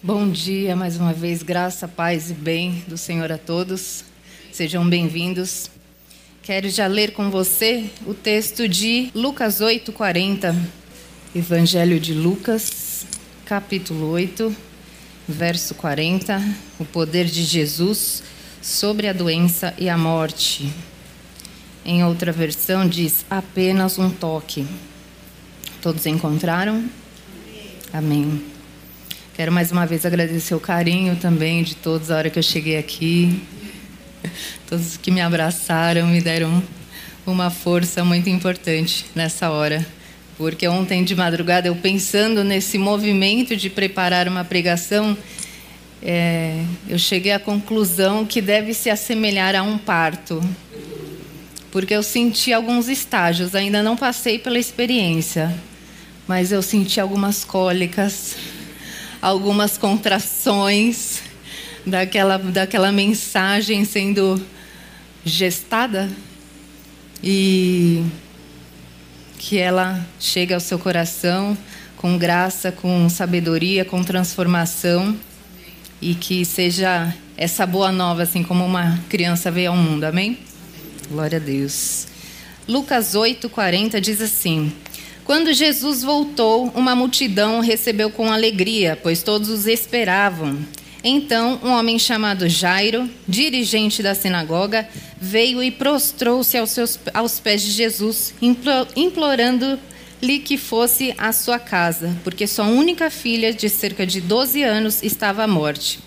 Bom dia mais uma vez, graça, paz e bem do Senhor a todos. Sejam bem-vindos. Quero já ler com você o texto de Lucas 8:40. Evangelho de Lucas, capítulo 8, verso 40, o poder de Jesus sobre a doença e a morte. Em outra versão diz apenas um toque. Todos encontraram? Amém. Quero mais uma vez agradecer o carinho também de todos a hora que eu cheguei aqui. Todos que me abraçaram, me deram uma força muito importante nessa hora. Porque ontem de madrugada, eu pensando nesse movimento de preparar uma pregação, é, eu cheguei à conclusão que deve se assemelhar a um parto. Porque eu senti alguns estágios, ainda não passei pela experiência, mas eu senti algumas cólicas algumas contrações daquela, daquela mensagem sendo gestada e que ela chegue ao seu coração com graça, com sabedoria, com transformação e que seja essa boa nova, assim como uma criança veio ao mundo. Amém? Glória a Deus. Lucas 8:40 diz assim: quando Jesus voltou, uma multidão o recebeu com alegria, pois todos os esperavam. Então, um homem chamado Jairo, dirigente da sinagoga, veio e prostrou-se aos, aos pés de Jesus, implorando-lhe que fosse à sua casa, porque sua única filha, de cerca de 12 anos, estava à morte.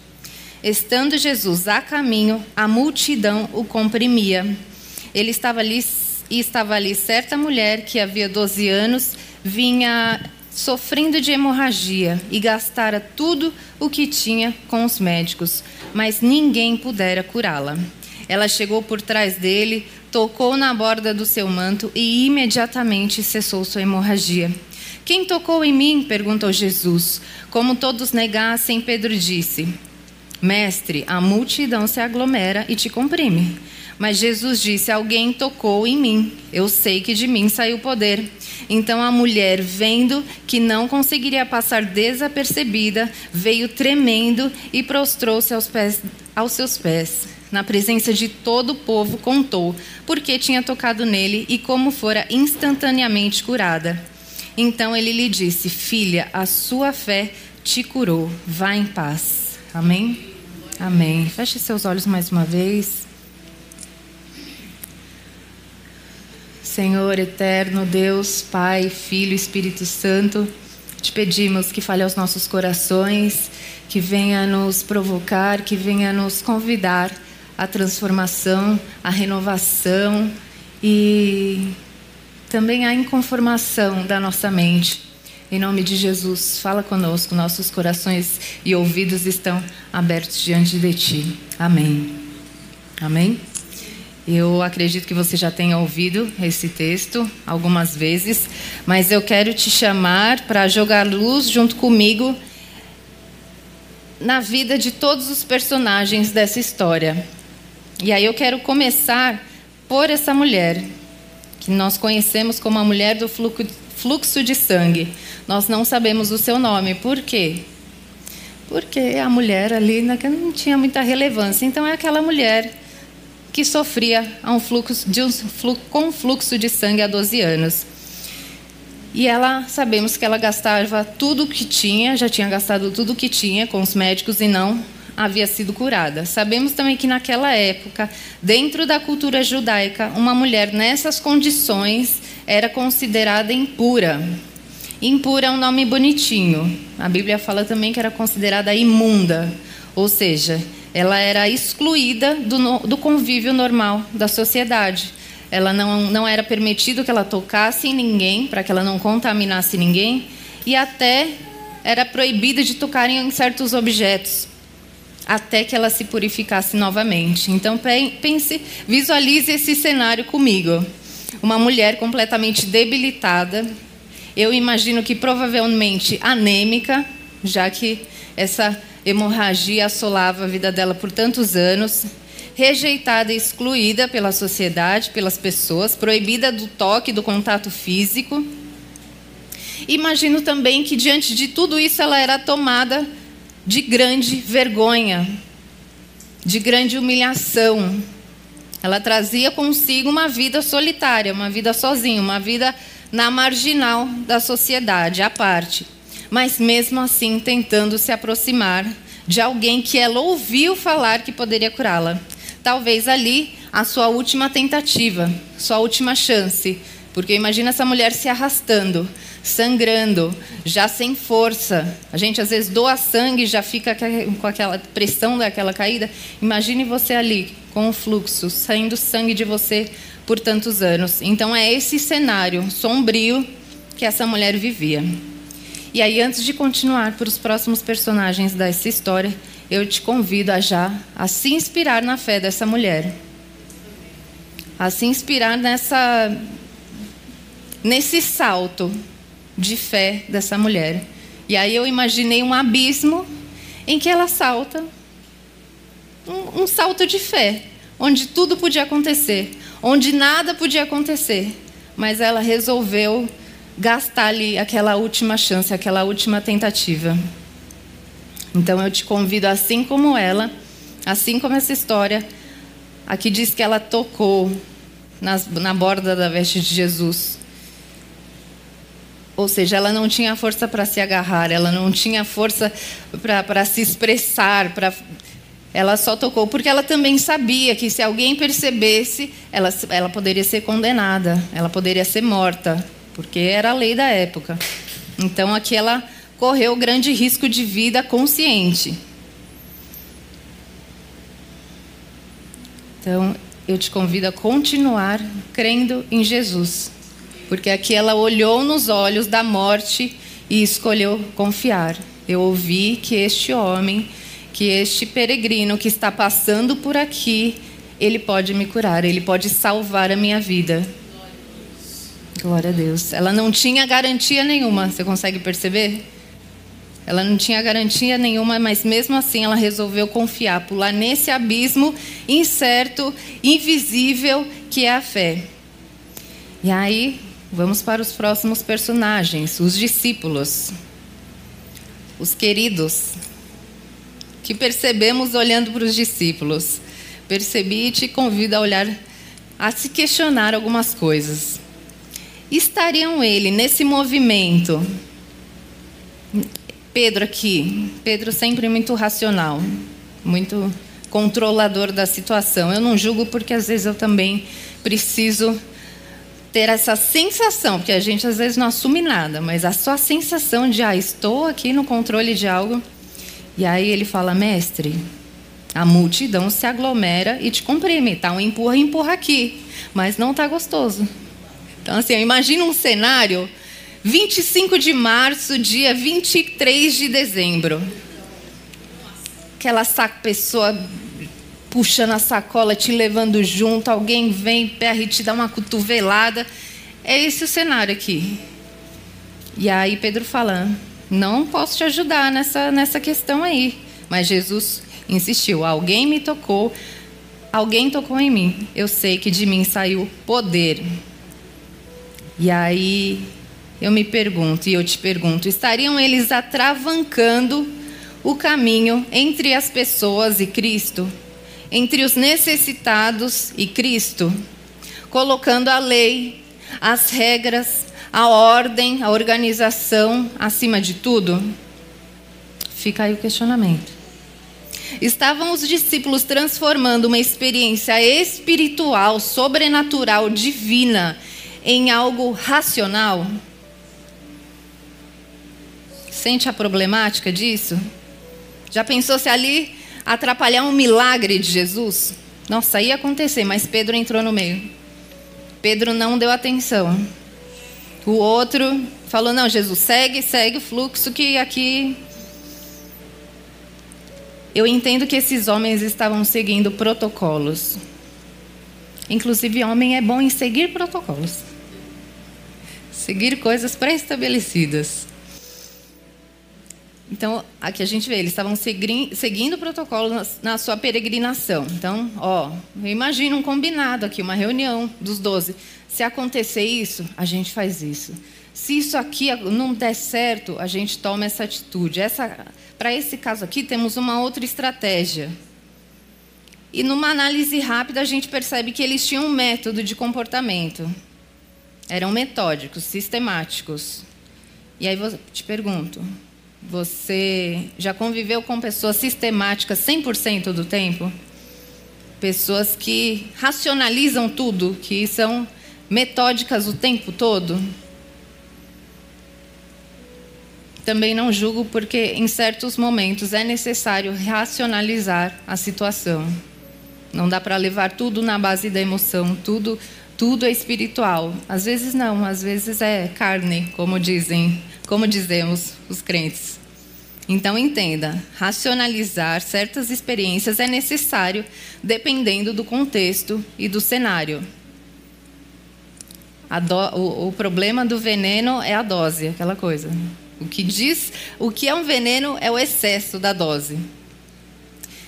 Estando Jesus a caminho, a multidão o comprimia. Ele estava ali e estava ali certa mulher que havia 12 anos vinha sofrendo de hemorragia e gastara tudo o que tinha com os médicos, mas ninguém pudera curá-la. Ela chegou por trás dele, tocou na borda do seu manto e imediatamente cessou sua hemorragia. Quem tocou em mim? perguntou Jesus. Como todos negassem, Pedro disse: Mestre, a multidão se aglomera e te comprime. Mas Jesus disse: Alguém tocou em mim. Eu sei que de mim saiu poder. Então a mulher, vendo que não conseguiria passar desapercebida, veio tremendo e prostrou-se aos, pés, aos seus pés. Na presença de todo o povo, contou porque tinha tocado nele e como fora instantaneamente curada. Então ele lhe disse: Filha, a sua fé te curou. Vá em paz. Amém? Amém. Feche seus olhos mais uma vez. Senhor eterno, Deus, Pai, Filho, Espírito Santo, te pedimos que fale aos nossos corações, que venha nos provocar, que venha nos convidar à transformação, à renovação e também à inconformação da nossa mente. Em nome de Jesus, fala conosco, nossos corações e ouvidos estão abertos diante de Ti. Amém. Amém. Eu acredito que você já tenha ouvido esse texto algumas vezes, mas eu quero te chamar para jogar luz junto comigo na vida de todos os personagens dessa história. E aí eu quero começar por essa mulher, que nós conhecemos como a mulher do fluxo de sangue. Nós não sabemos o seu nome. Por quê? Porque a mulher ali não tinha muita relevância. Então é aquela mulher que sofria um fluxo, de um, com fluxo de sangue há 12 anos. E ela, sabemos que ela gastava tudo o que tinha, já tinha gastado tudo o que tinha com os médicos e não havia sido curada. Sabemos também que naquela época, dentro da cultura judaica, uma mulher nessas condições era considerada impura. Impura é um nome bonitinho. A Bíblia fala também que era considerada imunda, ou seja, ela era excluída do, do convívio normal da sociedade. Ela não, não era permitido que ela tocasse em ninguém, para que ela não contaminasse ninguém, e até era proibida de tocar em certos objetos, até que ela se purificasse novamente. Então pense, visualize esse cenário comigo. Uma mulher completamente debilitada, eu imagino que provavelmente anêmica, já que essa hemorragia assolava a vida dela por tantos anos, rejeitada e excluída pela sociedade, pelas pessoas, proibida do toque, do contato físico. Imagino também que diante de tudo isso ela era tomada de grande vergonha, de grande humilhação. Ela trazia consigo uma vida solitária, uma vida sozinha, uma vida na marginal da sociedade, à parte. Mas mesmo assim tentando se aproximar de alguém que ela ouviu falar que poderia curá-la. Talvez ali a sua última tentativa, sua última chance. Porque imagina essa mulher se arrastando, sangrando, já sem força. A gente às vezes doa sangue e já fica com aquela pressão daquela caída. Imagine você ali, com o fluxo, saindo sangue de você por tantos anos. Então é esse cenário sombrio que essa mulher vivia. E aí, antes de continuar para os próximos personagens dessa história, eu te convido a já a se inspirar na fé dessa mulher. A se inspirar nessa nesse salto de fé dessa mulher. E aí eu imaginei um abismo em que ela salta, um, um salto de fé, onde tudo podia acontecer, onde nada podia acontecer, mas ela resolveu gastar ali aquela última chance, aquela última tentativa. Então eu te convido, assim como ela, assim como essa história, aqui diz que ela tocou nas, na borda da veste de Jesus. Ou seja, ela não tinha força para se agarrar, ela não tinha força para se expressar, para ela só tocou porque ela também sabia que se alguém percebesse, ela, ela poderia ser condenada, ela poderia ser morta, porque era a lei da época. Então aqui ela correu grande risco de vida consciente. Então eu te convido a continuar crendo em Jesus. Porque aqui ela olhou nos olhos da morte e escolheu confiar. Eu ouvi que este homem, que este peregrino que está passando por aqui, ele pode me curar, ele pode salvar a minha vida. Glória a Deus. Ela não tinha garantia nenhuma, você consegue perceber? Ela não tinha garantia nenhuma, mas mesmo assim ela resolveu confiar, pular nesse abismo incerto, invisível que é a fé. E aí Vamos para os próximos personagens, os discípulos, os queridos, que percebemos olhando para os discípulos. Percebi e te convido a olhar, a se questionar algumas coisas. Estariam ele nesse movimento? Pedro aqui, Pedro sempre muito racional, muito controlador da situação. Eu não julgo porque às vezes eu também preciso ter essa sensação, porque a gente às vezes não assume nada, mas a sua sensação de, ah, estou aqui no controle de algo. E aí ele fala, mestre, a multidão se aglomera e te comprime, tá? Um empurra, empurra aqui, mas não tá gostoso. Então, assim, imagina um cenário, 25 de março, dia 23 de dezembro. Aquela pessoa puxando a sacola, te levando junto, alguém vem perto e te dá uma cotovelada. É esse o cenário aqui. E aí Pedro fala: Não posso te ajudar nessa, nessa questão aí. Mas Jesus insistiu: Alguém me tocou, alguém tocou em mim. Eu sei que de mim saiu poder. E aí eu me pergunto, e eu te pergunto: estariam eles atravancando o caminho entre as pessoas e Cristo? entre os necessitados e Cristo, colocando a lei, as regras, a ordem, a organização acima de tudo? Fica aí o questionamento. Estavam os discípulos transformando uma experiência espiritual, sobrenatural, divina, em algo racional? Sente a problemática disso? Já pensou se ali atrapalhar um milagre de Jesus? Nossa, ia acontecer, mas Pedro entrou no meio. Pedro não deu atenção. O outro falou: Não, Jesus, segue, segue o fluxo que aqui. Eu entendo que esses homens estavam seguindo protocolos. Inclusive, homem é bom em seguir protocolos. Seguir coisas pré-estabelecidas. Então, aqui a gente vê, eles estavam seguindo o protocolo na, sua peregrinação. Então, ó, imagina um combinado aqui, uma reunião dos doze. Se acontecer isso, a gente faz isso. Se isso aqui não der certo, a gente toma essa atitude. Essa, Para esse caso aqui, temos uma outra estratégia. E numa análise rápida, a gente percebe que eles tinham um método de comportamento. Eram metódicos, sistemáticos. E aí eu te pergunto: você já conviveu com pessoas sistemáticas 100% do tempo? Pessoas que racionalizam tudo, que são metódicas o tempo todo? Também não julgo porque em certos momentos é necessário racionalizar a situação. Não dá para levar tudo na base da emoção, tudo tudo é espiritual. Às vezes não, às vezes é carne, como dizem, como dizemos os crentes. Então entenda, racionalizar certas experiências é necessário dependendo do contexto e do cenário. Do, o, o problema do veneno é a dose, aquela coisa. O que diz, o que é um veneno é o excesso da dose.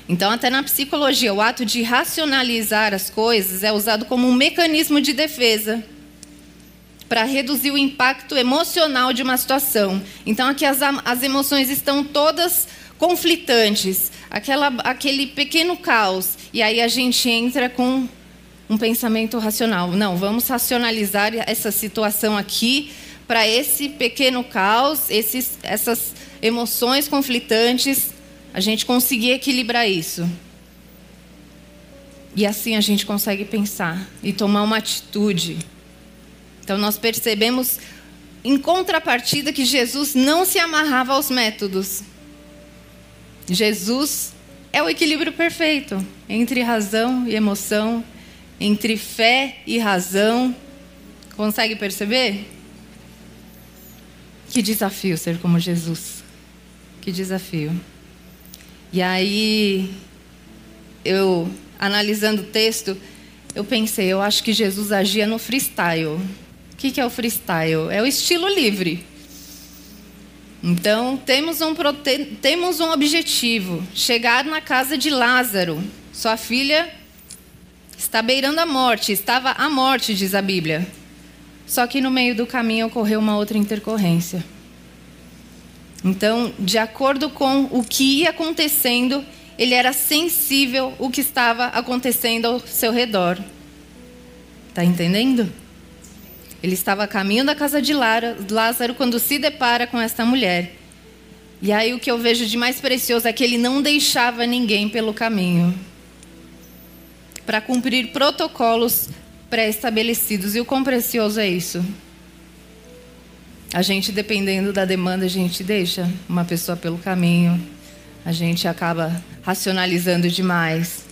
Então, até na psicologia, o ato de racionalizar as coisas é usado como um mecanismo de defesa para reduzir o impacto emocional de uma situação. Então, aqui as, as emoções estão todas conflitantes, aquela, aquele pequeno caos, e aí a gente entra com um pensamento racional. Não, vamos racionalizar essa situação aqui para esse pequeno caos, esses, essas emoções conflitantes a gente conseguir equilibrar isso. E assim a gente consegue pensar e tomar uma atitude. Então nós percebemos em contrapartida que Jesus não se amarrava aos métodos. Jesus é o equilíbrio perfeito entre razão e emoção, entre fé e razão. Consegue perceber? Que desafio ser como Jesus. Que desafio. E aí, eu, analisando o texto, eu pensei, eu acho que Jesus agia no freestyle. O que é o freestyle? É o estilo livre. Então, temos um, temos um objetivo: chegar na casa de Lázaro. Sua filha está beirando a morte, estava à morte, diz a Bíblia. Só que no meio do caminho ocorreu uma outra intercorrência. Então, de acordo com o que ia acontecendo, ele era sensível o que estava acontecendo ao seu redor. Está entendendo? Ele estava a caminho da casa de Lázaro quando se depara com esta mulher. E aí o que eu vejo de mais precioso é que ele não deixava ninguém pelo caminho para cumprir protocolos pré-estabelecidos. E o quão precioso é isso? A gente, dependendo da demanda, a gente deixa uma pessoa pelo caminho, a gente acaba racionalizando demais,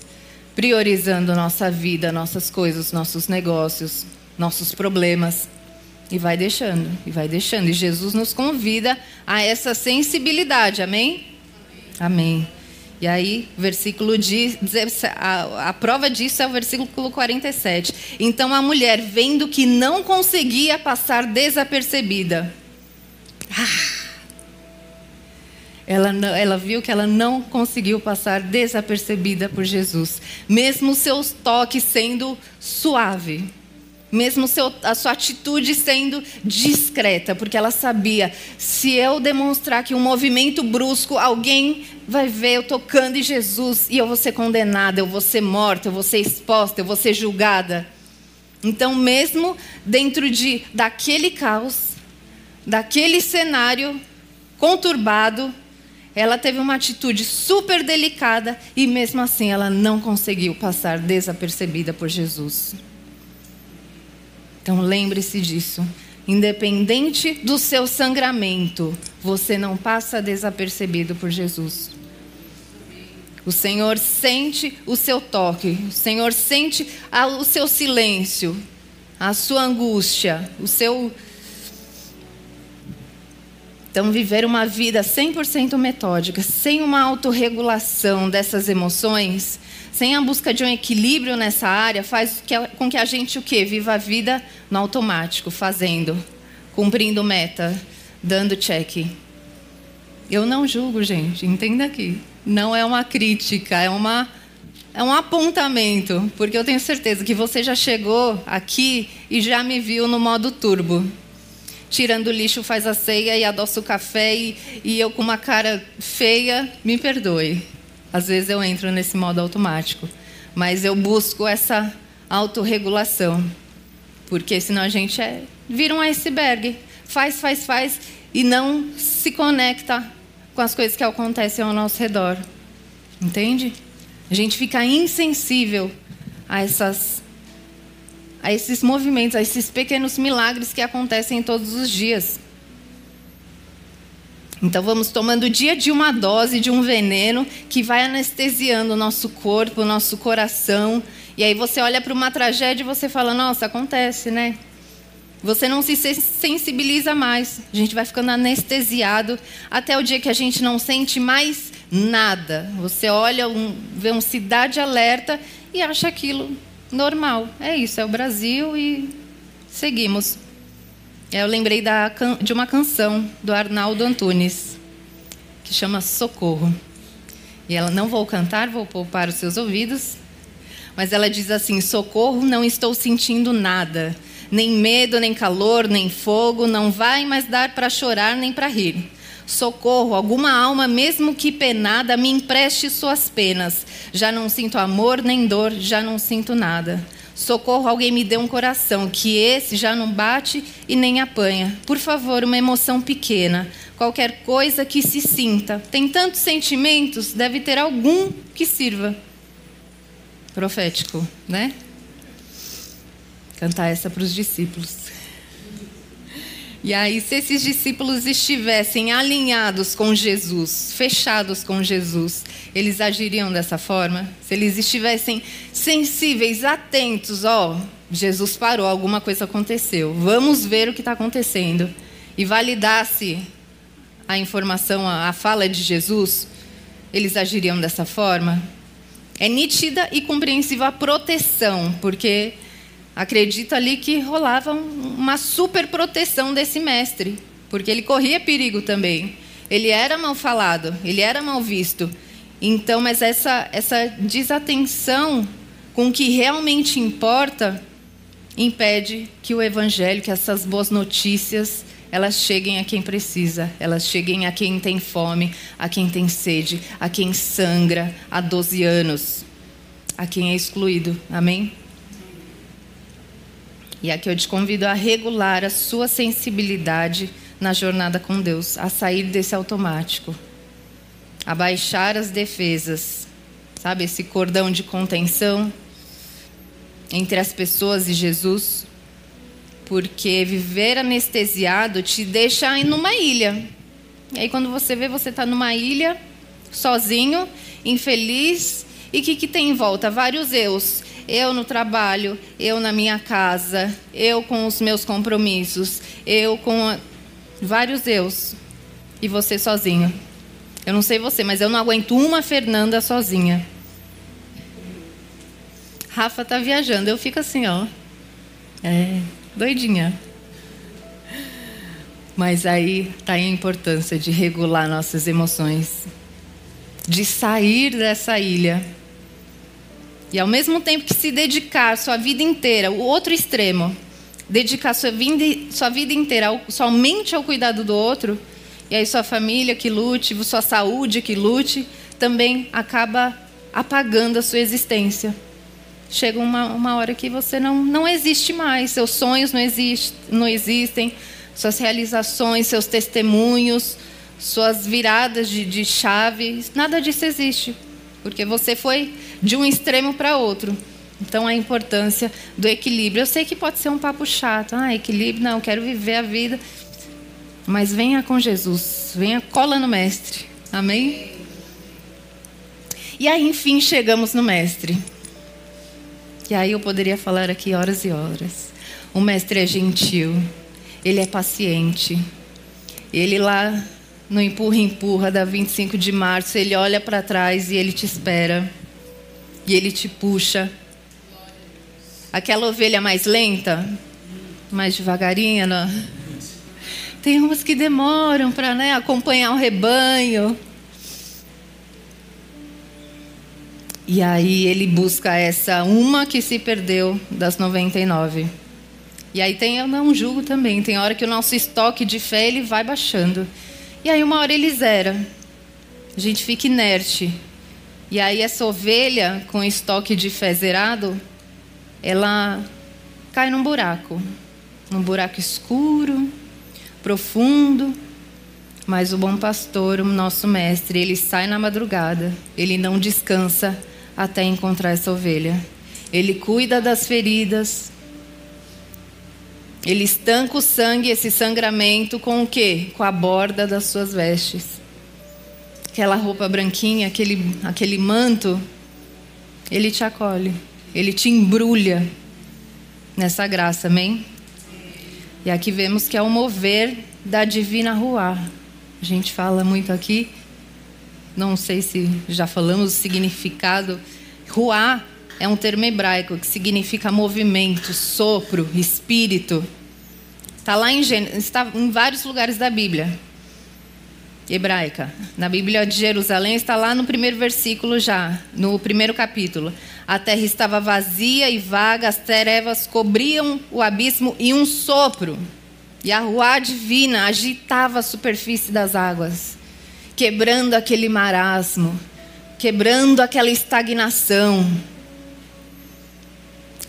priorizando nossa vida, nossas coisas, nossos negócios, nossos problemas. E vai deixando, e vai deixando. E Jesus nos convida a essa sensibilidade, amém? Amém. E aí, versículo diz, a, a prova disso é o versículo 47. Então a mulher, vendo que não conseguia passar desapercebida, ah, ela, ela viu que ela não conseguiu passar desapercebida por Jesus, mesmo seus toques sendo suave, mesmo seu, a sua atitude sendo discreta, porque ela sabia: se eu demonstrar que um movimento brusco, alguém vai ver eu tocando em Jesus e eu vou ser condenada, eu vou ser morta, eu vou ser exposta, eu vou ser julgada. Então, mesmo dentro de daquele caos, daquele cenário conturbado, ela teve uma atitude super delicada e mesmo assim ela não conseguiu passar desapercebida por Jesus. Então lembre-se disso. Independente do seu sangramento, você não passa desapercebido por Jesus. O Senhor sente o seu toque, o Senhor sente o seu silêncio, a sua angústia, o seu então, viver uma vida 100% metódica, sem uma autorregulação dessas emoções, sem a busca de um equilíbrio nessa área, faz com que a gente o quê? Viva a vida no automático, fazendo, cumprindo meta, dando check. Eu não julgo, gente, entenda aqui. Não é uma crítica, é uma é um apontamento, porque eu tenho certeza que você já chegou aqui e já me viu no modo turbo. tirando o lixo faz a ceia e adoça o café e, e eu com uma cara feia, me perdoe. Às vezes eu entro nesse modo automático, mas eu busco essa autorregulação, porque senão a gente é, vira um iceberg, faz, faz, faz e não se conecta com as coisas que acontecem ao nosso redor. Entende? A gente fica insensível a essas a esses movimentos, a esses pequenos milagres que acontecem todos os dias. Então vamos tomando dia de uma dose de um veneno que vai anestesiando o nosso corpo, o nosso coração. E aí você olha para uma tragédia e você fala: "Nossa, acontece, né?" Você não se sensibiliza mais. A gente vai ficando anestesiado até o dia que a gente não sente mais nada. Você olha, um, vê um cidade alerta e acha aquilo normal. É isso, é o Brasil e seguimos. Eu lembrei da, de uma canção do Arnaldo Antunes, que chama Socorro. E ela não vou cantar, vou poupar os seus ouvidos. Mas ela diz assim: Socorro, não estou sentindo nada nem medo, nem calor, nem fogo, não vai mais dar para chorar nem para rir. Socorro, alguma alma, mesmo que penada, me empreste suas penas. Já não sinto amor nem dor, já não sinto nada. Socorro, alguém me dê um coração, que esse já não bate e nem apanha. Por favor, uma emoção pequena, qualquer coisa que se sinta. Tem tantos sentimentos, deve ter algum que sirva. Profético, né? cantar essa para os discípulos. E aí, se esses discípulos estivessem alinhados com Jesus, fechados com Jesus, eles agiriam dessa forma? Se eles estivessem sensíveis, atentos, ó, Jesus parou, alguma coisa aconteceu, vamos ver o que está acontecendo, e validasse a informação, a fala de Jesus, eles agiriam dessa forma? É nítida e compreensiva a proteção, porque acredito ali que rolava uma super proteção desse mestre, porque ele corria perigo também. Ele era mal falado, ele era mal visto. Então, mas essa, essa desatenção com o que realmente importa impede que o evangelho, que essas boas notícias, elas cheguem a quem precisa, elas cheguem a quem tem fome, a quem tem sede, a quem sangra há 12 anos, a quem é excluído. Amém? E aqui eu te convido a regular a sua sensibilidade na jornada com Deus, a sair desse automático, a baixar as defesas, sabe, esse cordão de contenção entre as pessoas e Jesus, porque viver anestesiado te deixa em numa ilha. E aí quando você vê, você está numa ilha, sozinho, infeliz, e o que, que tem em volta? Vários eus eu no trabalho, eu na minha casa, eu com os meus compromissos, eu com a... vários eus e você sozinho. Eu não sei você, mas eu não aguento uma Fernanda sozinha. Rafa tá viajando, eu fico assim, ó. É, doidinha. Mas aí tá aí a importância de regular nossas emoções, de sair dessa ilha e ao mesmo tempo que se dedicar sua vida inteira, o outro extremo, dedicar sua vida, sua vida inteira ao, somente ao cuidado do outro, e aí sua família que lute, sua saúde que lute, também acaba apagando a sua existência. Chega uma, uma hora que você não, não existe mais, seus sonhos não, exist, não existem, suas realizações, seus testemunhos, suas viradas de, de chave, nada disso existe. Porque você foi de um extremo para outro. Então, a importância do equilíbrio. Eu sei que pode ser um papo chato. Ah, equilíbrio, não, quero viver a vida. Mas venha com Jesus. Venha, cola no Mestre. Amém? E aí, enfim, chegamos no Mestre. E aí eu poderia falar aqui horas e horas. O Mestre é gentil. Ele é paciente. Ele lá no empurra empurra da 25 de março, ele olha para trás e ele te espera. E ele te puxa. Aquela ovelha mais lenta, mais devagarinha, né? tem umas que demoram para né, acompanhar o rebanho. E aí ele busca essa uma que se perdeu das 99. E aí tem, não julgo também, tem hora que o nosso estoque de fé ele vai baixando. E aí uma hora ele zera. A gente fica inerte. E aí essa ovelha com estoque de fé zerado, ela cai num buraco. Num buraco escuro, profundo. Mas o bom pastor, o nosso mestre, ele sai na madrugada. Ele não descansa até encontrar essa ovelha. Ele cuida das feridas, ele estanca o sangue, esse sangramento, com o quê? Com a borda das suas vestes. Aquela roupa branquinha, aquele, aquele manto, ele te acolhe, ele te embrulha nessa graça, amém? E aqui vemos que é o mover da divina rua. A gente fala muito aqui, não sei se já falamos o significado. Ruá é um termo hebraico que significa movimento, sopro, espírito. Está lá em, está em vários lugares da Bíblia hebraica. Na Bíblia de Jerusalém está lá no primeiro versículo já, no primeiro capítulo. A terra estava vazia e vaga, as trevas cobriam o abismo e um sopro. E a rua divina agitava a superfície das águas, quebrando aquele marasmo, quebrando aquela estagnação.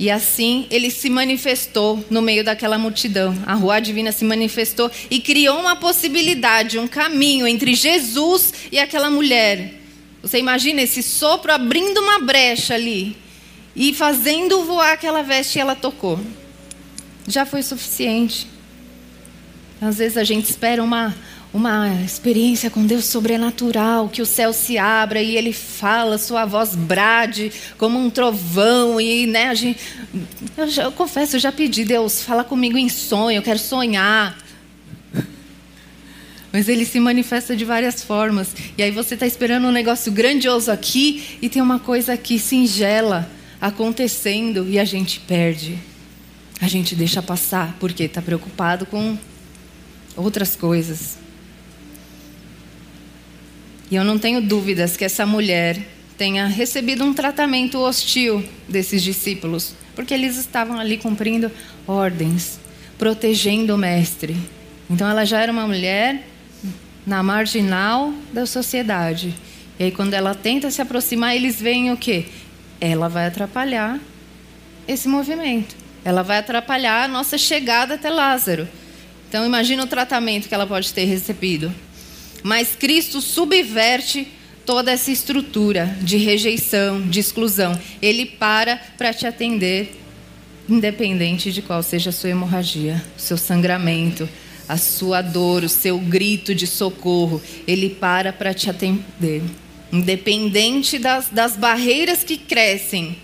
E assim ele se manifestou no meio daquela multidão. A rua divina se manifestou e criou uma possibilidade, um caminho entre Jesus e aquela mulher. Você imagina esse sopro abrindo uma brecha ali e fazendo voar aquela veste e ela tocou. Já foi suficiente. Às vezes a gente espera uma uma experiência com Deus sobrenatural, que o céu se abra e ele fala, sua voz brade como um trovão e né, a gente, eu, já, eu confesso, eu já pedi Deus, fala comigo em sonho, eu quero sonhar. Mas ele se manifesta de várias formas. E aí você está esperando um negócio grandioso aqui e tem uma coisa aqui singela acontecendo e a gente perde. A gente deixa passar porque está preocupado com outras coisas. E eu não tenho dúvidas que essa mulher tenha recebido um tratamento hostil desses discípulos, porque eles estavam ali cumprindo ordens, protegendo o mestre. Então ela já era uma mulher na marginal da sociedade. E aí quando ela tenta se aproximar, eles veem o quê? Ela vai atrapalhar esse movimento. Ela vai atrapalhar a nossa chegada até Lázaro. Então imagina o tratamento que ela pode ter recebido. Mas Cristo subverte toda essa estrutura de rejeição, de exclusão. Ele para para te atender, independente de qual seja a sua hemorragia, o seu sangramento, a sua dor, o seu grito de socorro. Ele para para te atender, independente das, das barreiras que crescem.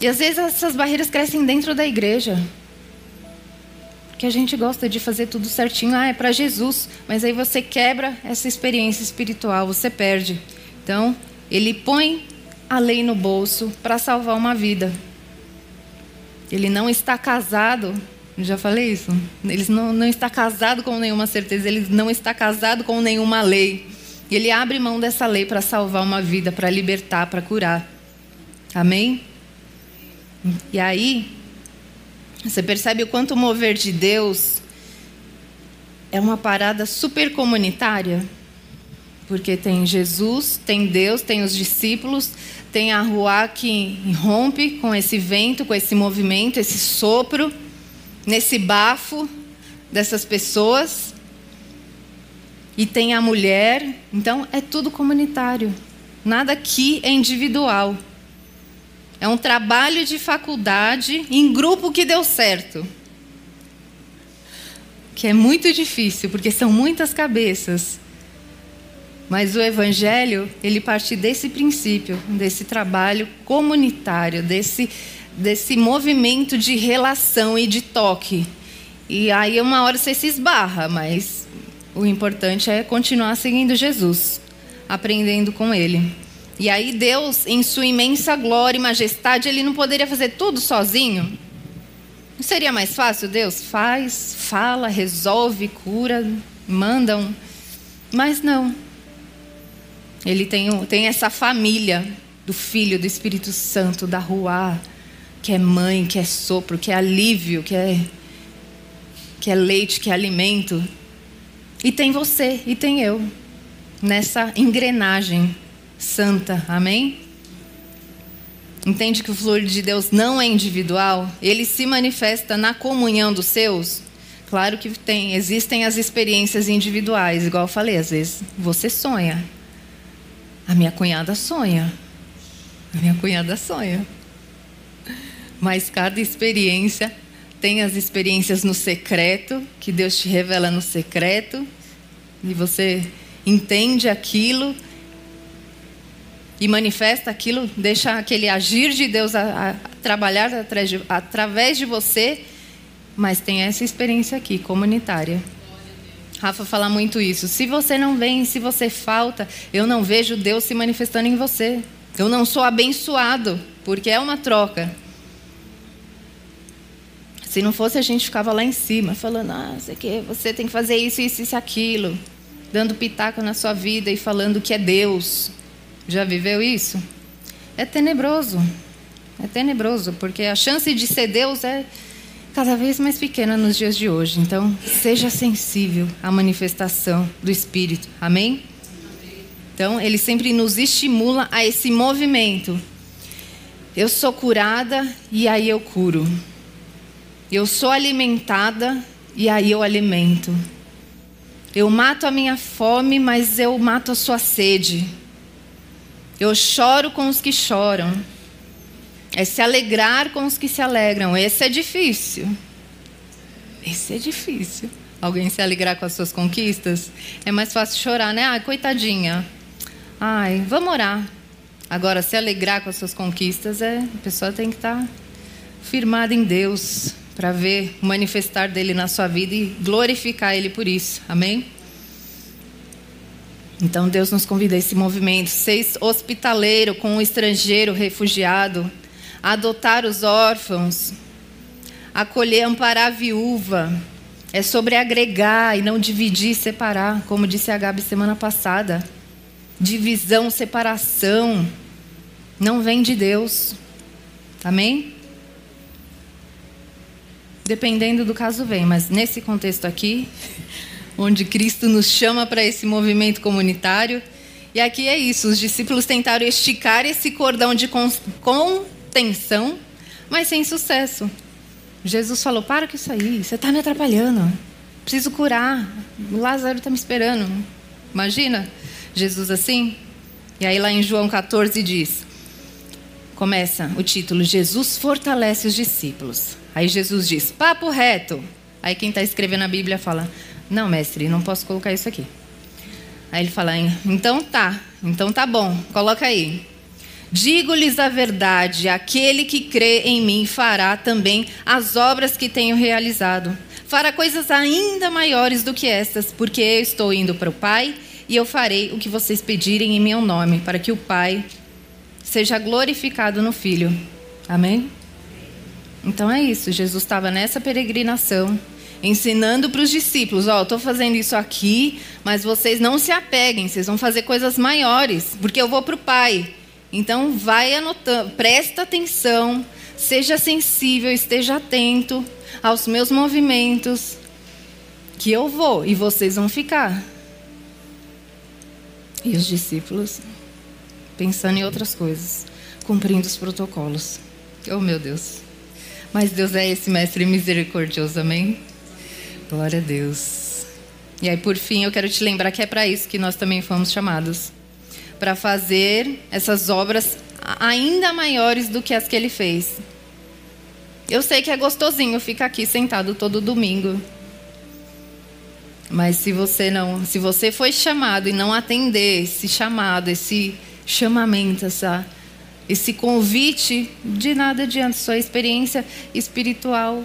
E às vezes essas barreiras crescem dentro da igreja que a gente gosta de fazer tudo certinho, ah, é para Jesus, mas aí você quebra essa experiência espiritual, você perde. Então, ele põe a lei no bolso para salvar uma vida. Ele não está casado, já falei isso? Ele não, não está casado com nenhuma certeza, ele não está casado com nenhuma lei. Ele abre mão dessa lei para salvar uma vida, para libertar, para curar. Amém? E aí, você percebe o quanto o mover de Deus é uma parada super comunitária? Porque tem Jesus, tem Deus, tem os discípulos, tem a rua que rompe com esse vento, com esse movimento, esse sopro, nesse bafo dessas pessoas. E tem a mulher, então é tudo comunitário. Nada aqui é individual. É um trabalho de faculdade em grupo que deu certo. Que é muito difícil, porque são muitas cabeças. Mas o evangelho, ele parte desse princípio, desse trabalho comunitário, desse desse movimento de relação e de toque. E aí uma hora você se esbarra, mas o importante é continuar seguindo Jesus, aprendendo com ele. E aí Deus, em sua imensa glória e majestade, ele não poderia fazer tudo sozinho? Não seria mais fácil? Deus faz, fala, resolve, cura, manda um. Mas não. Ele tem, tem essa família do Filho, do Espírito Santo, da Ruá, que é mãe, que é sopro, que é alívio, que é, que é leite, que é alimento. E tem você e tem eu nessa engrenagem santa. Amém? Entende que o fluir de Deus não é individual? Ele se manifesta na comunhão dos seus? Claro que tem, existem as experiências individuais, igual eu falei, às vezes você sonha. A minha cunhada sonha. A minha cunhada sonha. Mas cada experiência tem as experiências no secreto, que Deus te revela no secreto, e você entende aquilo e manifesta aquilo, deixa aquele agir de Deus a, a trabalhar através de você mas tem essa experiência aqui, comunitária. Rafa fala muito isso. Se você não vem, se você falta, eu não vejo Deus se manifestando em você. Eu não sou abençoado, porque é uma troca. Se não fosse, a gente ficava lá em cima, falando, ah, sei que, você tem que fazer isso, isso, isso, aquilo. Dando pitaco na sua vida e falando que é Deus. Já viveu isso? É tenebroso. É tenebroso, porque a chance de ser Deus é cada vez mais pequena nos dias de hoje. Então, seja sensível à manifestação do Espírito. Amém? Então, ele sempre nos estimula a esse movimento. Eu sou curada e aí eu curo. Eu sou alimentada e aí eu alimento. Eu mato a minha fome, mas eu mato a sua sede. Eu choro com os que choram é se alegrar com os que se alegram. Esse é difícil. Esse é difícil. Alguém se alegrar com as suas conquistas? É mais fácil chorar, né? Ai, coitadinha. Ai, vamos orar. Agora, se alegrar com as suas conquistas, é, a pessoa tem que estar firmada em Deus para ver o manifestar dele na sua vida e glorificar ele por isso. Amém? Então Deus nos convida a esse movimento, ser hospitaleiro com o estrangeiro refugiado, adotar os órfãos, acolher, amparar a viúva. É sobre agregar e não dividir separar, como disse a Gabi semana passada. Divisão, separação, não vem de Deus. Amém? Dependendo do caso, vem, mas nesse contexto aqui, onde Cristo nos chama para esse movimento comunitário, e aqui é isso: os discípulos tentaram esticar esse cordão de con tensão, mas sem sucesso. Jesus falou: Para com isso aí, você está me atrapalhando. Preciso curar. O Lázaro está me esperando. Imagina Jesus assim? E aí, lá em João 14, diz: Começa o título: Jesus fortalece os discípulos. Aí Jesus diz: Papo reto. Aí quem está escrevendo a Bíblia fala: Não, mestre, não posso colocar isso aqui. Aí ele fala: Então tá, então tá bom, coloca aí. Digo-lhes a verdade: aquele que crê em mim fará também as obras que tenho realizado. Fará coisas ainda maiores do que estas, porque eu estou indo para o Pai e eu farei o que vocês pedirem em meu nome, para que o Pai seja glorificado no Filho. Amém? Então é isso. Jesus estava nessa peregrinação, ensinando para os discípulos: Ó, oh, estou fazendo isso aqui, mas vocês não se apeguem, vocês vão fazer coisas maiores, porque eu vou para o Pai. Então, vai anotando, presta atenção, seja sensível, esteja atento aos meus movimentos, que eu vou e vocês vão ficar. E os discípulos pensando em outras coisas, cumprindo os protocolos. Oh, meu Deus. Mas Deus é esse mestre misericordioso, amém? Glória a Deus. E aí, por fim, eu quero te lembrar que é para isso que nós também fomos chamados para fazer essas obras ainda maiores do que as que ele fez. Eu sei que é gostosinho ficar aqui sentado todo domingo. Mas se você não, se você foi chamado e não atender esse chamado, esse chamamento, essa, esse convite, de nada adianta sua experiência espiritual.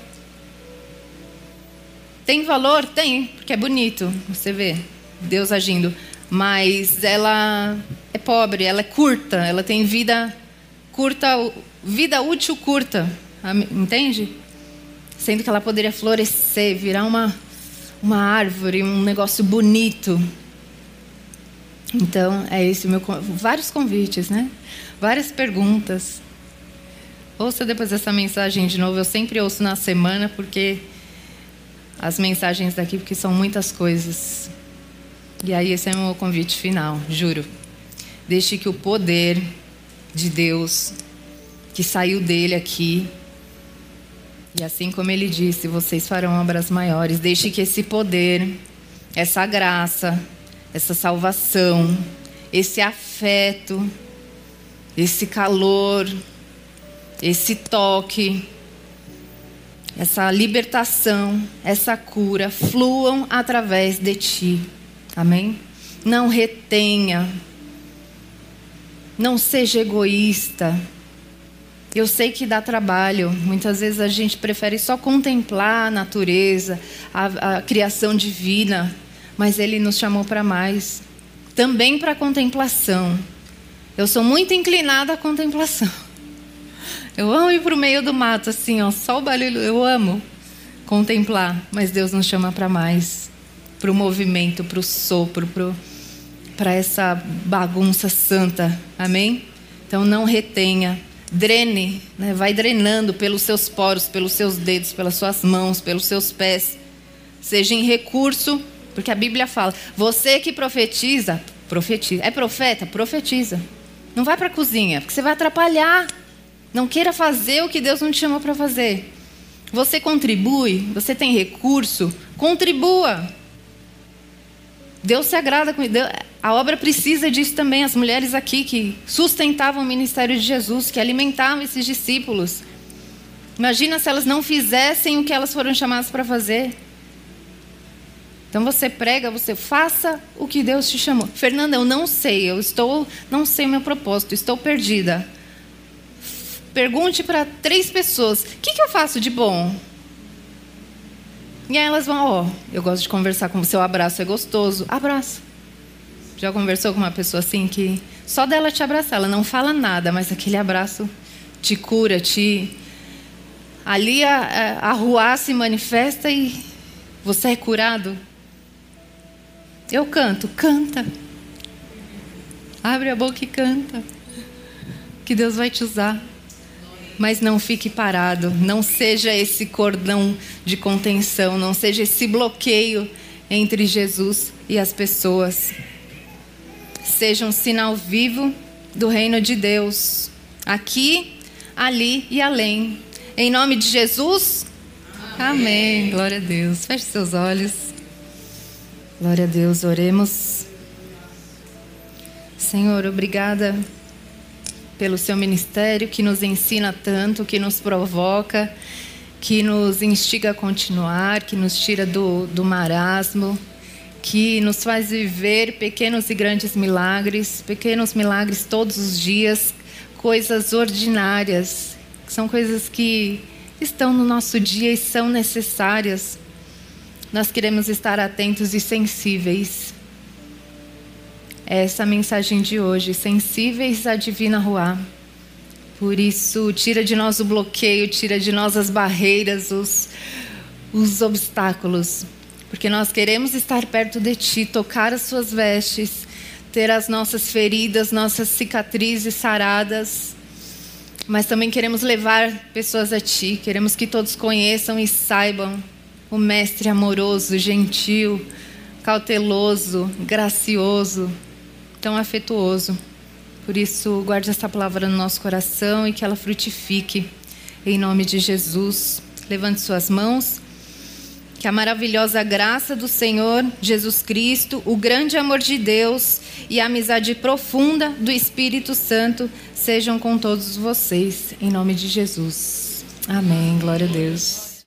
Tem valor? Tem, porque é bonito. Você vê Deus agindo mas ela é pobre, ela é curta, ela tem vida curta, vida útil curta, entende? Sendo que ela poderia florescer, virar uma uma árvore, um negócio bonito. Então, é esse o meu vários convites, né? Várias perguntas. Ouça depois essa mensagem de novo. Eu sempre ouço na semana porque as mensagens daqui porque são muitas coisas. E aí esse é o meu convite final, juro. Deixe que o poder de Deus que saiu dele aqui e assim como ele disse, vocês farão obras maiores. Deixe que esse poder, essa graça, essa salvação, esse afeto, esse calor, esse toque, essa libertação, essa cura fluam através de ti. Amém? Não retenha. Não seja egoísta. Eu sei que dá trabalho. Muitas vezes a gente prefere só contemplar a natureza, a, a criação divina, mas Ele nos chamou para mais. Também para contemplação. Eu sou muito inclinada à contemplação. Eu amo ir para o meio do mato, assim, ó, só o barulho. Eu amo contemplar, mas Deus nos chama para mais para o movimento, para o sopro, para essa bagunça santa. Amém? Então não retenha drene, né? vai drenando pelos seus poros, pelos seus dedos, pelas suas mãos, pelos seus pés. Seja em recurso, porque a Bíblia fala: você que profetiza, profetiza. É profeta? Profetiza. Não vai para a cozinha, porque você vai atrapalhar. Não queira fazer o que Deus não te chamou para fazer. Você contribui, você tem recurso, contribua. Deus se agrada com a obra precisa disso também. As mulheres aqui que sustentavam o ministério de Jesus, que alimentavam esses discípulos. Imagina se elas não fizessem o que elas foram chamadas para fazer. Então você prega, você faça o que Deus te chamou. Fernanda, eu não sei, eu estou, não sei meu propósito, estou perdida. Pergunte para três pessoas: o que, que eu faço de bom? E aí elas vão, ó, oh, eu gosto de conversar com você, o abraço é gostoso. Abraço. Já conversou com uma pessoa assim que só dela te abraçar, ela não fala nada, mas aquele abraço te cura, te. Ali a, a, a rua se manifesta e você é curado. Eu canto, canta. Abre a boca e canta. Que Deus vai te usar. Mas não fique parado, não seja esse cordão de contenção, não seja esse bloqueio entre Jesus e as pessoas. Seja um sinal vivo do reino de Deus, aqui, ali e além. Em nome de Jesus, amém. amém. Glória a Deus. Feche seus olhos. Glória a Deus, oremos. Senhor, obrigada pelo seu ministério que nos ensina tanto, que nos provoca, que nos instiga a continuar, que nos tira do, do marasmo, que nos faz viver pequenos e grandes milagres, pequenos milagres todos os dias, coisas ordinárias, são coisas que estão no nosso dia e são necessárias. Nós queremos estar atentos e sensíveis essa mensagem de hoje, sensíveis à divina Ruá. Por isso, tira de nós o bloqueio, tira de nós as barreiras, os, os obstáculos. Porque nós queremos estar perto de Ti, tocar as Suas vestes, ter as nossas feridas, nossas cicatrizes saradas. Mas também queremos levar pessoas a Ti, queremos que todos conheçam e saibam o Mestre amoroso, gentil, cauteloso, gracioso, tão afetuoso. Por isso, guarde essa palavra no nosso coração e que ela frutifique. Em nome de Jesus, levante suas mãos. Que a maravilhosa graça do Senhor Jesus Cristo, o grande amor de Deus e a amizade profunda do Espírito Santo sejam com todos vocês. Em nome de Jesus. Amém. Glória a Deus.